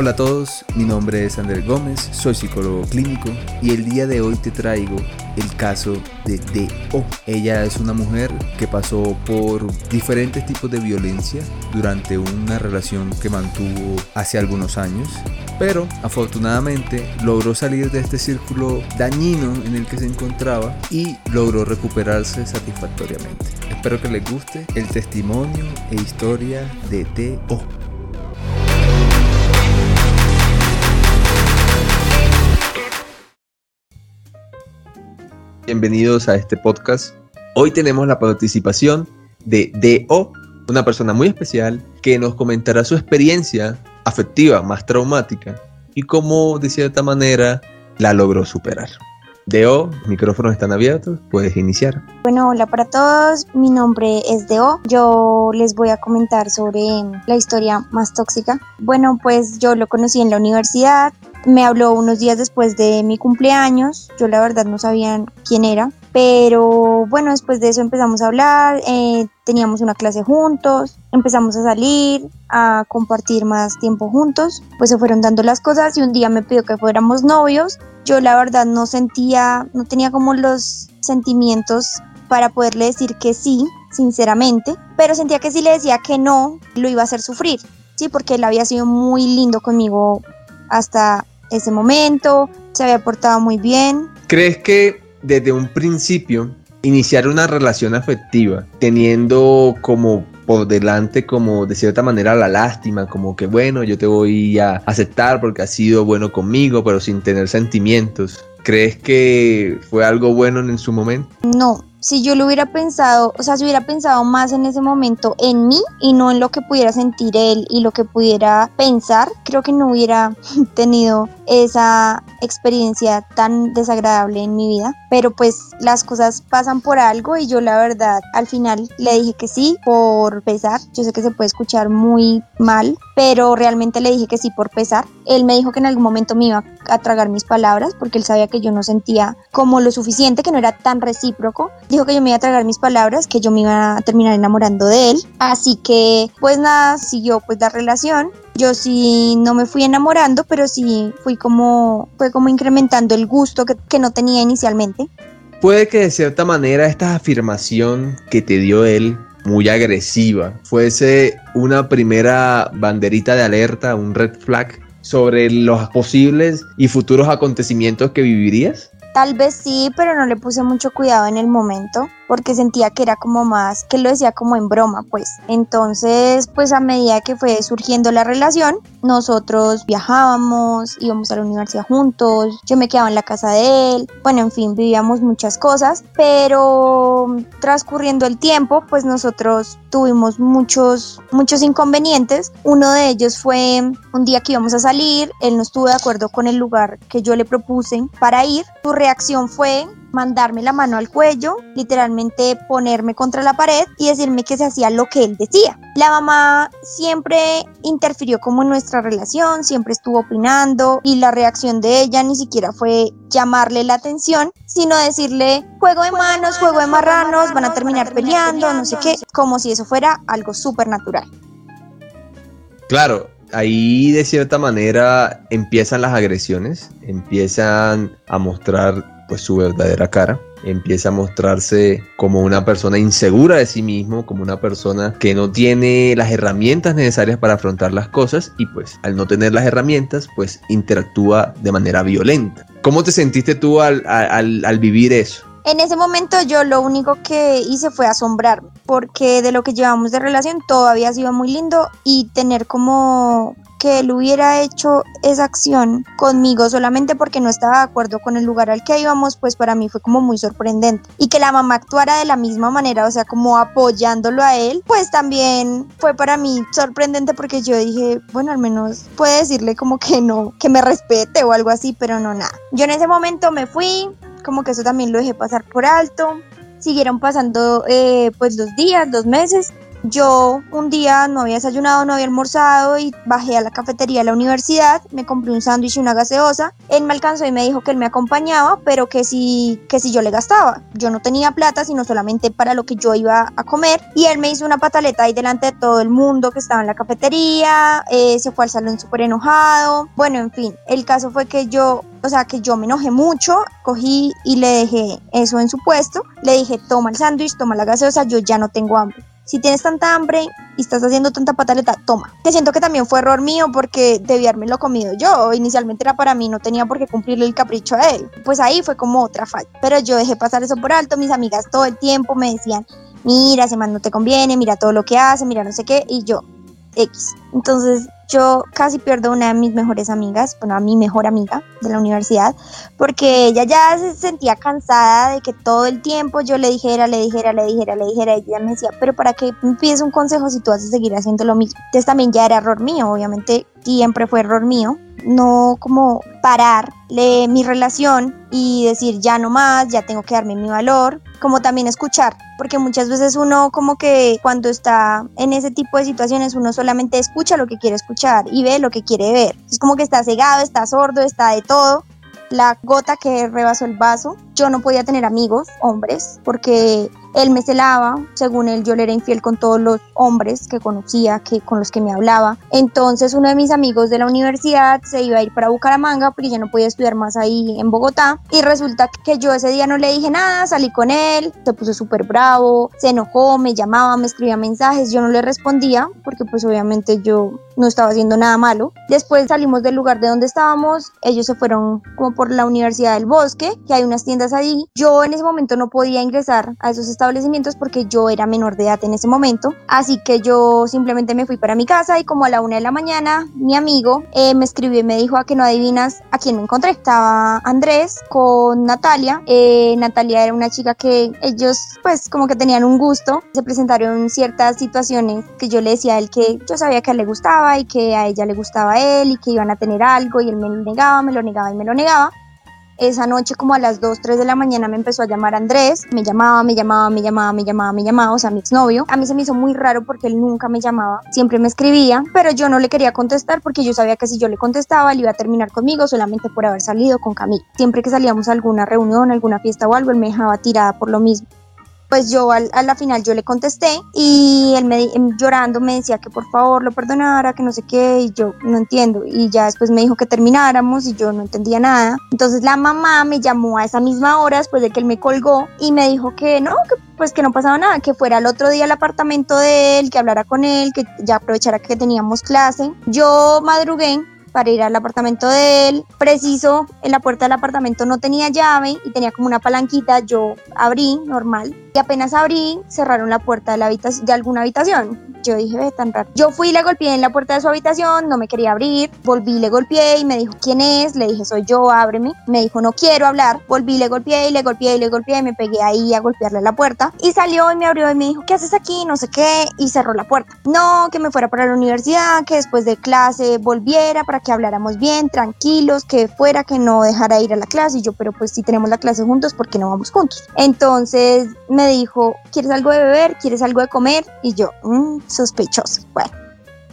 Hola a todos, mi nombre es Andrés Gómez, soy psicólogo clínico y el día de hoy te traigo el caso de D.O. Ella es una mujer que pasó por diferentes tipos de violencia durante una relación que mantuvo hace algunos años, pero afortunadamente logró salir de este círculo dañino en el que se encontraba y logró recuperarse satisfactoriamente. Espero que les guste el testimonio e historia de D.O. bienvenidos a este podcast. Hoy tenemos la participación de D.O., una persona muy especial que nos comentará su experiencia afectiva más traumática y cómo de cierta manera la logró superar. Deo, micrófonos están abiertos, puedes iniciar. Bueno, hola para todos, mi nombre es Deo, yo les voy a comentar sobre la historia más tóxica. Bueno, pues yo lo conocí en la universidad, me habló unos días después de mi cumpleaños, yo la verdad no sabía quién era, pero bueno, después de eso empezamos a hablar, eh, teníamos una clase juntos, empezamos a salir, a compartir más tiempo juntos, pues se fueron dando las cosas y un día me pidió que fuéramos novios. Yo la verdad no sentía, no tenía como los sentimientos para poderle decir que sí, sinceramente, pero sentía que si le decía que no, lo iba a hacer sufrir, sí, porque él había sido muy lindo conmigo hasta ese momento, se había portado muy bien. ¿Crees que desde un principio iniciar una relación afectiva teniendo como por delante como de cierta manera la lástima, como que bueno, yo te voy a aceptar porque has sido bueno conmigo, pero sin tener sentimientos. ¿Crees que fue algo bueno en su momento? No, si yo lo hubiera pensado, o sea, si hubiera pensado más en ese momento en mí y no en lo que pudiera sentir él y lo que pudiera pensar, creo que no hubiera tenido esa experiencia tan desagradable en mi vida. Pero pues las cosas pasan por algo y yo la verdad al final le dije que sí por pesar. Yo sé que se puede escuchar muy mal, pero realmente le dije que sí por pesar. Él me dijo que en algún momento me iba a tragar mis palabras porque él sabía que yo no sentía como lo suficiente, que no era tan recíproco dijo que yo me iba a tragar mis palabras, que yo me iba a terminar enamorando de él. Así que, pues nada, siguió pues la relación. Yo sí no me fui enamorando, pero sí fui como, fue como incrementando el gusto que, que no tenía inicialmente. Puede que de cierta manera esta afirmación que te dio él muy agresiva fuese una primera banderita de alerta, un red flag sobre los posibles y futuros acontecimientos que vivirías? Tal vez sí, pero no le puse mucho cuidado en el momento porque sentía que era como más, que lo decía como en broma, pues. Entonces, pues a medida que fue surgiendo la relación, nosotros viajábamos, íbamos a la universidad juntos, yo me quedaba en la casa de él, bueno, en fin, vivíamos muchas cosas, pero transcurriendo el tiempo, pues nosotros tuvimos muchos, muchos inconvenientes. Uno de ellos fue un día que íbamos a salir, él no estuvo de acuerdo con el lugar que yo le propuse para ir. Reacción fue mandarme la mano al cuello, literalmente ponerme contra la pared y decirme que se hacía lo que él decía. La mamá siempre interfirió como en nuestra relación, siempre estuvo opinando y la reacción de ella ni siquiera fue llamarle la atención, sino decirle juego de manos, juego de marranos, van a terminar peleando, no sé qué, como si eso fuera algo súper natural. Claro, ahí de cierta manera empiezan las agresiones, empiezan a mostrar pues su verdadera cara. Empieza a mostrarse como una persona insegura de sí mismo, como una persona que no tiene las herramientas necesarias para afrontar las cosas y pues al no tener las herramientas pues interactúa de manera violenta. ¿Cómo te sentiste tú al, al, al vivir eso? En ese momento yo lo único que hice fue asombrarme, porque de lo que llevamos de relación todo había sido muy lindo y tener como que él hubiera hecho esa acción conmigo solamente porque no estaba de acuerdo con el lugar al que íbamos, pues para mí fue como muy sorprendente. Y que la mamá actuara de la misma manera, o sea, como apoyándolo a él, pues también fue para mí sorprendente porque yo dije, bueno, al menos puede decirle como que no, que me respete o algo así, pero no nada. Yo en ese momento me fui, como que eso también lo dejé pasar por alto. Siguieron pasando eh, pues los días, dos meses Yo un día no había desayunado, no había almorzado y bajé a la cafetería de la universidad, me compré un sándwich y una gaseosa. Él me alcanzó y me dijo que él me acompañaba, pero que si, que si yo le gastaba. Yo no tenía plata, sino solamente para lo que yo iba a comer. Y él me hizo una pataleta ahí delante de todo el mundo que estaba en la cafetería, eh, se fue al salón súper enojado. Bueno, en fin, el caso fue que yo o sea que yo me enojé mucho, cogí y le dejé eso en su puesto, le dije, toma el sándwich, toma la gaseosa, yo ya no tengo hambre si tienes tanta hambre y estás haciendo tanta pataleta, toma. Que siento que también fue error mío porque debí lo comido yo. Inicialmente era para mí, no tenía por qué cumplirle el capricho a él. Pues ahí fue como otra falla. Pero yo dejé pasar eso por alto. Mis amigas todo el tiempo me decían, mira, ese man no te conviene, mira todo lo que hace, mira no sé qué. Y yo, X. Entonces yo casi pierdo una de mis mejores amigas, bueno, a mi mejor amiga de la universidad, porque ella ya se sentía cansada de que todo el tiempo yo le dijera, le dijera, le dijera, le dijera, y ella me decía, pero ¿para qué me pides un consejo si tú vas a seguir haciendo lo mismo? Entonces también ya era error mío, obviamente siempre fue error mío, no como pararle mi relación y decir ya no más, ya tengo que darme mi valor, como también escuchar, porque muchas veces uno como que cuando está en ese tipo de situaciones uno solamente escucha lo que quiere escuchar y ve lo que quiere ver. Es como que está cegado, está sordo, está de todo la gota que rebasó el vaso. Yo no podía tener amigos, hombres, porque él me celaba, según él yo le era infiel con todos los hombres que conocía, que con los que me hablaba. Entonces uno de mis amigos de la universidad se iba a ir para Bucaramanga porque ya no podía estudiar más ahí en Bogotá y resulta que yo ese día no le dije nada, salí con él, se puso súper bravo, se enojó, me llamaba, me escribía mensajes, yo no le respondía porque pues obviamente yo no estaba haciendo nada malo. Después salimos del lugar de donde estábamos, ellos se fueron como por la Universidad del Bosque, que hay unas tiendas ahí. Yo en ese momento no podía ingresar a esos establecimientos porque yo era menor de edad en ese momento, así que yo simplemente me fui para mi casa y como a la una de la mañana mi amigo eh, me escribió y me dijo a que no adivinas a quién me encontré. Estaba Andrés con Natalia. Eh, Natalia era una chica que ellos pues como que tenían un gusto. Se presentaron ciertas situaciones que yo le decía a él que yo sabía que a él le gustaba y que a ella le gustaba a él y que iban a tener algo y él me lo negaba, me lo negaba y me lo negaba. Esa noche como a las 2, 3 de la mañana me empezó a llamar Andrés, me llamaba, me llamaba, me llamaba, me llamaba, me llamaba, o sea, mi exnovio. A mí se me hizo muy raro porque él nunca me llamaba, siempre me escribía, pero yo no le quería contestar porque yo sabía que si yo le contestaba, él iba a terminar conmigo solamente por haber salido con Camila. Siempre que salíamos a alguna reunión, alguna fiesta o algo, él me dejaba tirada por lo mismo pues yo al, a la final yo le contesté y él me em, llorando me decía que por favor lo perdonara, que no sé qué, y yo no entiendo. Y ya después me dijo que termináramos y yo no entendía nada. Entonces la mamá me llamó a esa misma hora después de que él me colgó y me dijo que no, que pues que no pasaba nada, que fuera el otro día al apartamento de él, que hablara con él, que ya aprovechara que teníamos clase. Yo madrugué para ir al apartamento de él. Preciso, en la puerta del apartamento no tenía llave y tenía como una palanquita. Yo abrí normal y apenas abrí, cerraron la puerta de, la habitación, de alguna habitación. Yo dije, ve, tan raro. Yo fui y le golpeé en la puerta de su habitación, no me quería abrir. Volví, le golpeé y me dijo, ¿quién es? Le dije, soy yo, ábreme. Me dijo, no quiero hablar. Volví, le golpeé y le golpeé y le golpeé y me pegué ahí a golpearle la puerta. Y salió y me abrió y me dijo, ¿qué haces aquí? No sé qué. Y cerró la puerta. No, que me fuera para la universidad, que después de clase volviera para que habláramos bien, tranquilos, que fuera, que no dejara ir a la clase. Y yo, pero pues si tenemos la clase juntos, ¿por qué no vamos juntos? Entonces me dijo, ¿quieres algo de beber? ¿Quieres algo de comer? Y yo, mmm, sospechoso. Bueno,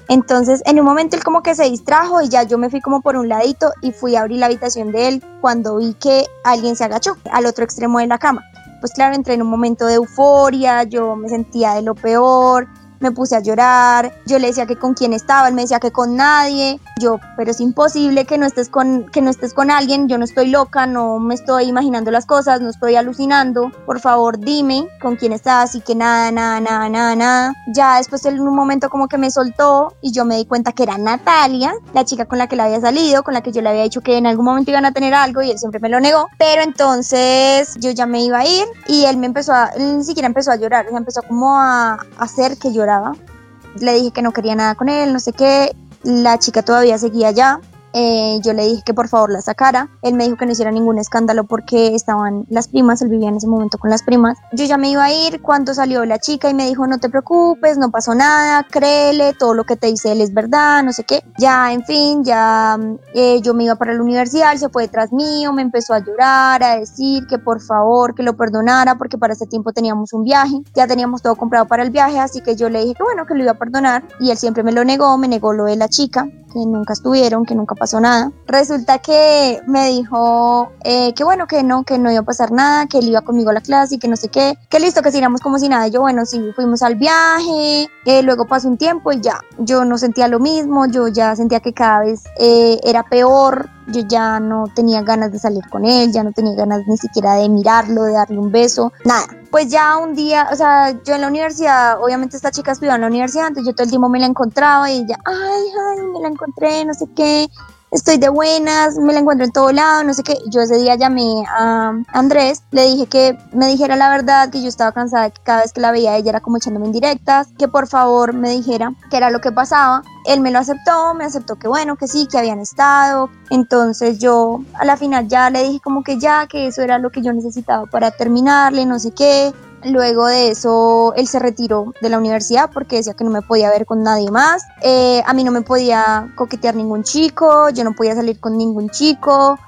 entonces en un momento él como que se distrajo y ya yo me fui como por un ladito y fui a abrir la habitación de él cuando vi que alguien se agachó al otro extremo de la cama. Pues claro, entré en un momento de euforia, yo me sentía de lo peor, me puse a llorar, yo le decía que con quién estaba, él me decía que con nadie, yo, pero es imposible que no estés con, que no estés con alguien, yo no estoy loca, no me estoy imaginando las cosas, no estoy alucinando, por favor dime con quién estás y que nada, nada, nada, nada, nada. Ya después en un momento como que me soltó y yo me di cuenta que era Natalia, la chica con la que le había salido, con la que yo le había dicho que en algún momento iban a tener algo y él siempre me lo negó, pero entonces yo ya me iba a ir y él me empezó a, él ni siquiera empezó a llorar, o sea, empezó como a hacer que yo le dije que no quería nada con él, no sé qué. La chica todavía seguía allá. Eh, yo le dije que por favor la sacara. Él me dijo que no hiciera ningún escándalo porque estaban las primas, él vivía en ese momento con las primas. Yo ya me iba a ir cuando salió la chica y me dijo, no te preocupes, no pasó nada, créele, todo lo que te dice él es verdad, no sé qué. Ya, en fin, ya eh, yo me iba para la universidad, se fue detrás mío, me empezó a llorar, a decir que por favor, que lo perdonara porque para ese tiempo teníamos un viaje, ya teníamos todo comprado para el viaje, así que yo le dije que bueno, que lo iba a perdonar y él siempre me lo negó, me negó lo de la chica, que nunca estuvieron, que nunca pasó nada. Resulta que me dijo eh, que bueno, que no, que no iba a pasar nada, que él iba conmigo a la clase y que no sé qué, que listo, que sigamos como si nada. Yo, bueno, sí, fuimos al viaje, eh, luego pasó un tiempo y ya, yo no sentía lo mismo, yo ya sentía que cada vez eh, era peor, yo ya no tenía ganas de salir con él, ya no tenía ganas ni siquiera de mirarlo, de darle un beso, nada. Pues ya un día, o sea, yo en la universidad, obviamente esta chica estudiaba en la universidad, entonces yo todo el tiempo me la encontraba y ella, ay, ay, me la encontré, no sé qué, estoy de buenas, me la encuentro en todo lado, no sé qué. Yo ese día llamé a Andrés, le dije que me dijera la verdad, que yo estaba cansada, que cada vez que la veía ella era como echándome indirectas, que por favor me dijera qué era lo que pasaba. Él me lo aceptó, me aceptó que bueno, que sí, que habían estado. Entonces yo a la final ya le dije como que ya, que eso era lo que yo necesitaba para terminarle, no sé qué. Luego de eso, él se retiró de la universidad porque decía que no me podía ver con nadie más. Eh, a mí no me podía coquetear ningún chico, yo no podía salir con ningún chico,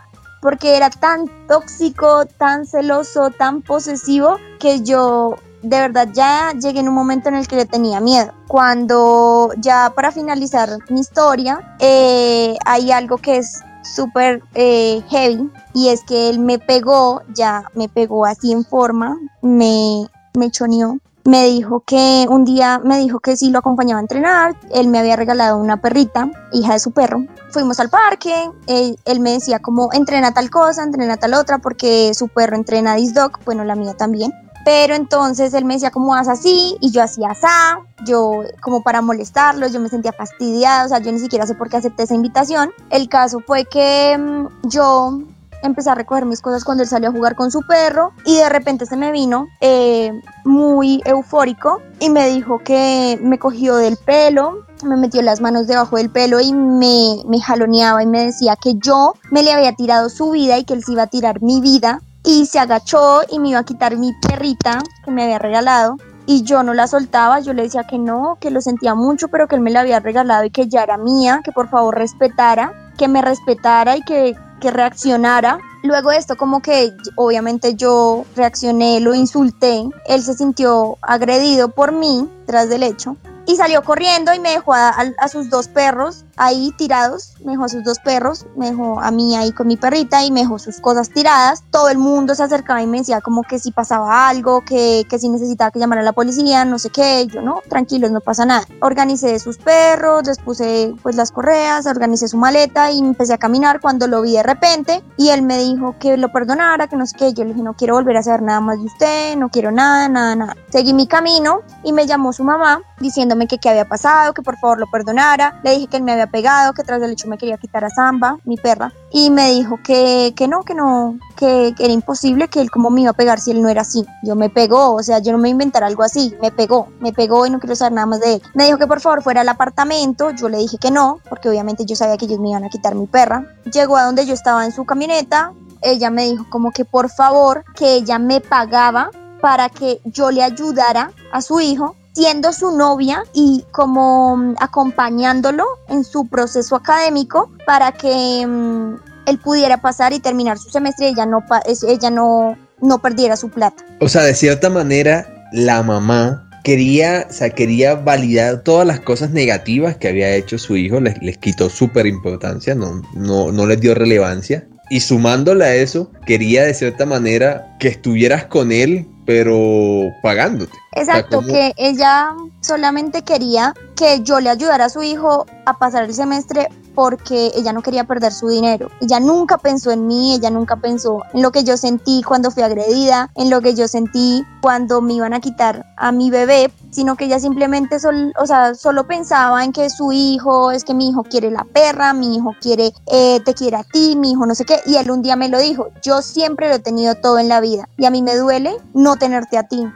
porque era tan tóxico, tan celoso, tan posesivo, que yo de verdad ya llegué en un momento en el que le tenía miedo. Cuando ya para finalizar mi historia, eh, hay algo que es súper eh, heavy y es que él me pegó, ya me pegó así en forma, me, me choneó. Me dijo que un día me dijo que si lo acompañaba a entrenar, él me había regalado una perrita, hija de su perro. Fuimos al parque, él, me decía como entrena tal cosa, entrena tal otra, porque su perro entrena disc dog, bueno, la mía también. Pero entonces él me decía, ¿cómo vas así? Y yo hacía asá, yo como para molestarlo, yo me sentía fastidiada, o sea, yo ni siquiera sé por qué acepté esa invitación. El caso fue que mm, yo empecé a recoger mis cosas cuando él salió a jugar con su perro y de repente se me vino eh, muy eufórico y me dijo que me cogió del pelo, me metió las manos debajo del pelo y me, me jaloneaba y me decía que yo me le había tirado su vida y que él se iba a tirar mi vida y se agachó y me iba a quitar mi perrita que me había regalado y yo no la soltaba, yo le decía que no, que lo sentía mucho, pero que él me la había regalado y que ya era mía, que por favor respetara, que me respetara y que, que reaccionara. Luego de esto como que obviamente yo reaccioné, lo insulté, él se sintió agredido por mí tras del hecho y salió corriendo y me dejó a, a, sus dos perros ahí tirados, me dejó a sus dos perros, me dejó a mí ahí con mi perrita y me dejó sus cosas tiradas. Todo el mundo se acercaba y me decía como que si pasaba algo, que, que si necesitaba que llamara a la policía, no sé qué. Yo no, tranquilos, no pasa nada. Organicé sus perros, les puse pues las correas, organicé su maleta y empecé a caminar cuando lo vi de repente y él me dijo que lo perdonara, que no sé qué. Yo le dije no quiero volver a saber nada más de usted, no quiero nada, nada, nada. Seguí mi camino y me llamó su mamá diciéndome que qué había pasado, que por favor lo perdonara. Le dije que él me había pegado, que tras del hecho me quería quitar a Samba, mi perra, y me dijo que, que no, que no, que, era imposible, que él como me iba a pegar si él no era así. Yo me pegó, o sea, yo no me inventara algo así, me pegó, me pegó y no quiero saber nada más de él. Me dijo que por favor fuera al apartamento, yo le dije que no, porque obviamente yo sabía que ellos me iban a quitar mi perra. Llegó a donde yo estaba en su camioneta, ella me dijo como que por favor, que ella me pagaba para que yo le ayudara a su hijo siendo su novia y como mm, acompañándolo en su proceso académico para que mm, él pudiera pasar y terminar su semestre y ella no, ella no, no perdiera su plata. O sea, de cierta manera, la mamá quería, o sea, quería validar todas las cosas negativas que había hecho su hijo, les, les quitó súper importancia, no, no, no les dio relevancia. Y sumándole a eso, quería de cierta manera que estuvieras con él pero pagándote. Exacto, que ella solamente quería que yo le ayudara a su hijo a pasar el semestre porque ella no quería perder su dinero. Ella nunca pensó en mí, ella nunca pensó en lo que yo sentí cuando fui agredida, en lo que yo sentí cuando me iban a quitar a mi bebé, sino que ella simplemente o sea, solo pensaba en que su hijo, es que mi hijo quiere la perra, mi hijo quiere, eh, te quiere a ti, mi hijo no sé qué, y él un día me lo dijo, yo siempre lo he tenido todo en la vida y a mí me duele no tenerte a ti.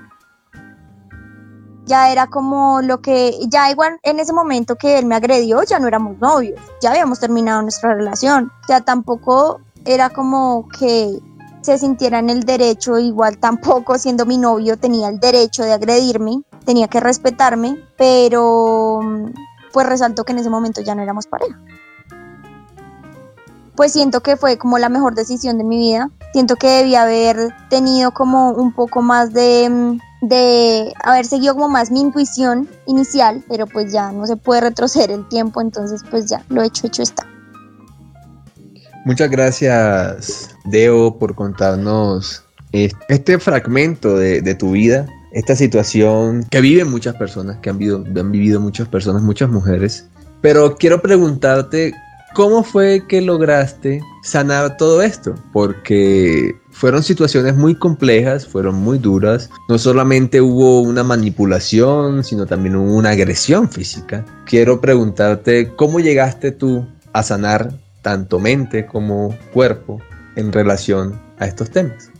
Ya era como lo que, ya igual en ese momento que él me agredió, ya no éramos novios, ya habíamos terminado nuestra relación, ya tampoco era como que se sintiera en el derecho, igual tampoco siendo mi novio tenía el derecho de agredirme, tenía que respetarme, pero pues resaltó que en ese momento ya no éramos pareja. Pues siento que fue como la mejor decisión de mi vida, siento que debía haber tenido como un poco más de de haber seguido como más mi intuición inicial, pero pues ya no se puede retroceder el tiempo, entonces pues ya lo hecho, hecho está. Muchas gracias, Deo, por contarnos este fragmento de, tu vida, esta situación que viven muchas personas, que han vivido, han vivido muchas personas, muchas mujeres. Pero quiero preguntarte, ¿cómo fue que lograste sanar todo esto? Porque fueron situaciones muy complejas, fueron muy duras. No solamente hubo una manipulación, sino también hubo una agresión física. Quiero preguntarte, ¿cómo llegaste tú a sanar tanto mente como cuerpo en relación a estos temas.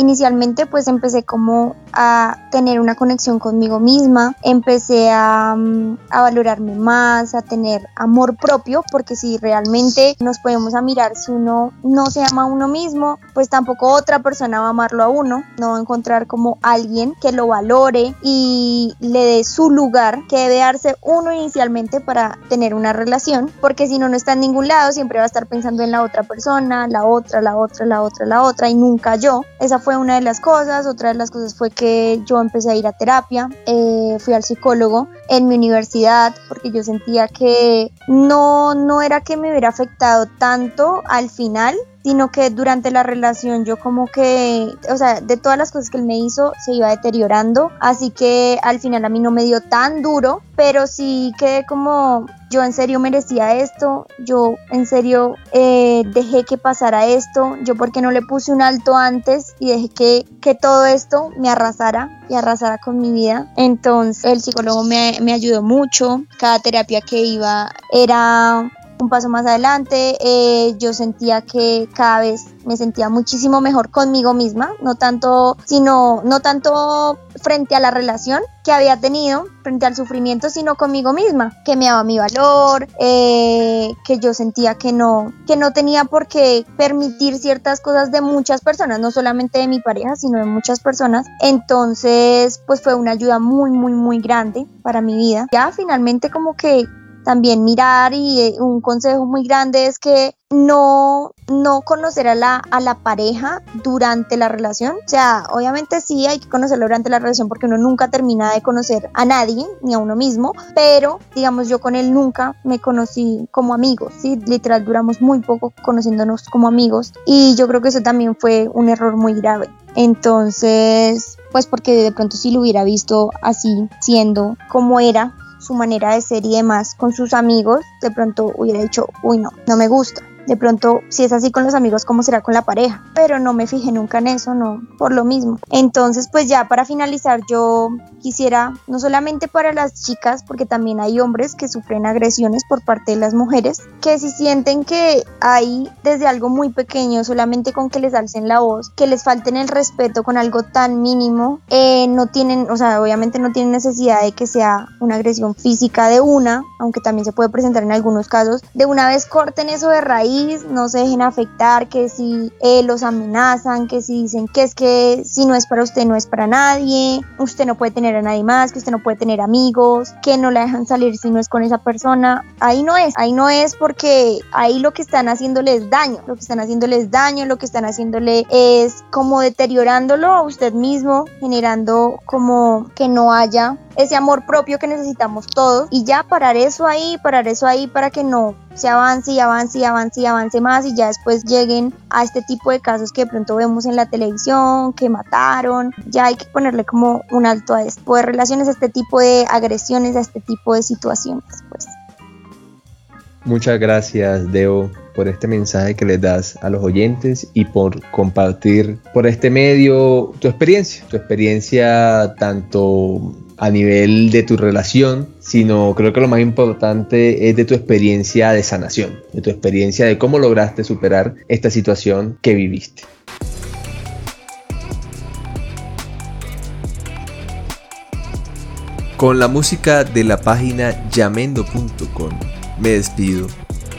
Inicialmente pues empecé como a tener una conexión conmigo misma, empecé a, mm, a, valorarme más, a tener amor propio, porque si realmente nos podemos a mirar, si uno no se ama a uno mismo, pues tampoco otra persona va a amarlo a uno, no va a encontrar como alguien que lo valore y le dé su lugar que debe darse uno inicialmente para tener una relación, porque si no, no está en ningún lado, siempre va a estar pensando en la otra persona, la otra, la otra, la otra, la otra, y nunca yo. Esa fue una de las cosas, otra de las cosas fue que que yo empecé a ir a terapia, eh, fui al psicólogo en mi universidad porque yo sentía que no, no era que me hubiera afectado tanto al final, sino que durante la relación yo como que, o sea, de todas las cosas que él me hizo se iba deteriorando, así que al final a mí no me dio tan duro, pero sí quedé como, yo en serio merecía esto, yo en serio eh, dejé que pasara esto, yo porque no le puse un alto antes y dejé que, que todo esto me arrasara y arrasara con mi vida. Entonces el psicólogo me, me ayudó mucho, cada terapia que iba era un paso más adelante, eh, yo sentía que cada vez me sentía muchísimo mejor conmigo misma, no tanto, sino, no tanto frente a la relación que había tenido, frente al sufrimiento, sino conmigo misma, que me daba mi valor, eh, que yo sentía que no, que no tenía por qué permitir ciertas cosas de muchas personas, no solamente de mi pareja, sino de muchas personas. Entonces, pues fue una ayuda muy, muy, muy grande para mi vida. Ya finalmente como que también mirar y eh, un consejo muy grande es que no, no conocer a la, a la pareja durante la relación. O sea, obviamente sí hay que conocerlo durante la relación porque uno nunca termina de conocer a nadie ni a uno mismo, pero digamos yo con él nunca me conocí como amigos, ¿sí? Literal duramos muy poco conociéndonos como amigos y yo creo que eso también fue un error muy grave. Entonces, pues porque de pronto si lo hubiera visto así, siendo como era, su manera de ser y demás con sus amigos, de pronto hubiera dicho, uy no, no me gusta. De pronto, si es así con los amigos, ¿cómo será con la pareja? Pero no me fijé nunca en eso, no, por lo mismo. Entonces, pues ya para finalizar, yo quisiera, no solamente para las chicas, porque también hay hombres que sufren agresiones por parte de las mujeres, que si sienten que hay desde algo muy pequeño, solamente con que les alcen la voz, que les falten el respeto con algo tan mínimo, eh, no tienen, o sea, obviamente no tienen necesidad de que sea una agresión física de una, aunque también se puede presentar en algunos casos, de una vez corten eso de raíz, no se dejen afectar, que si eh, los amenazan, que si dicen que es que si no es para usted, no es para nadie, usted no puede tener a nadie más, que usted no puede tener amigos, que no la dejan salir si no es con esa persona. Ahí no es, ahí no es porque ahí lo que están haciéndole es daño, lo que están haciéndole es daño, lo que están haciéndole es como deteriorándolo a usted mismo, generando como que no haya ese amor propio que necesitamos todos y ya parar eso ahí, parar eso ahí para que no se avance y avance y avance y avance más y ya después lleguen a este tipo de casos que de pronto vemos en la televisión, que mataron, ya hay que ponerle como un alto a este tipo de relaciones, a este tipo de agresiones, a este tipo de situaciones, pues. Muchas gracias, Deo, por este mensaje que les das a los oyentes y por compartir por este medio tu experiencia, tu experiencia tanto a nivel de tu relación, sino creo que lo más importante es de tu experiencia de sanación, de tu experiencia de cómo lograste superar esta situación que viviste. Con la música de la página llamendo.com me despido,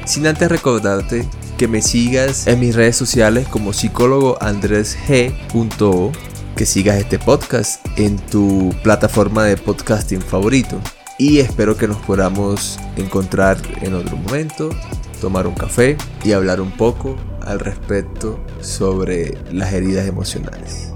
sin antes recordarte que me sigas en mis redes sociales como psicólogo Andrés G. que sigas este podcast en tu plataforma de podcasting favorito y espero que nos podamos encontrar en otro momento, tomar un café y hablar un poco al respecto sobre las heridas emocionales.